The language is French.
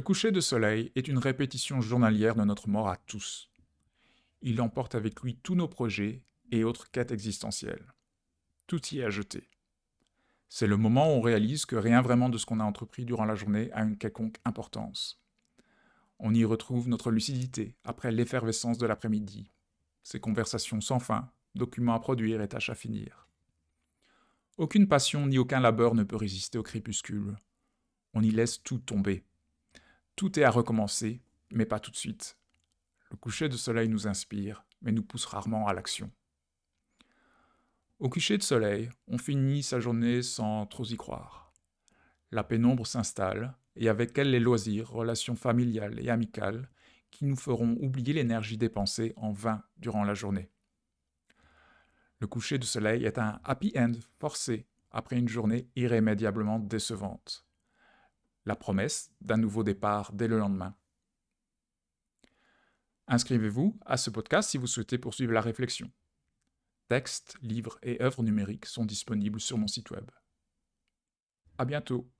coucher de soleil est une répétition journalière de notre mort à tous. Il emporte avec lui tous nos projets et autres quêtes existentielles. Tout y est à jeter. C'est le moment où on réalise que rien vraiment de ce qu'on a entrepris durant la journée a une quelconque importance. On y retrouve notre lucidité après l'effervescence de l'après-midi, ces conversations sans fin, documents à produire et tâches à finir. Aucune passion ni aucun labeur ne peut résister au crépuscule. On y laisse tout tomber. Tout est à recommencer, mais pas tout de suite. Le coucher de soleil nous inspire, mais nous pousse rarement à l'action. Au coucher de soleil, on finit sa journée sans trop y croire. La pénombre s'installe, et avec elle les loisirs, relations familiales et amicales, qui nous feront oublier l'énergie dépensée en vain durant la journée. Le coucher de soleil est un happy end forcé après une journée irrémédiablement décevante. La promesse d'un nouveau départ dès le lendemain. Inscrivez-vous à ce podcast si vous souhaitez poursuivre la réflexion. Textes, livres et œuvres numériques sont disponibles sur mon site web. À bientôt.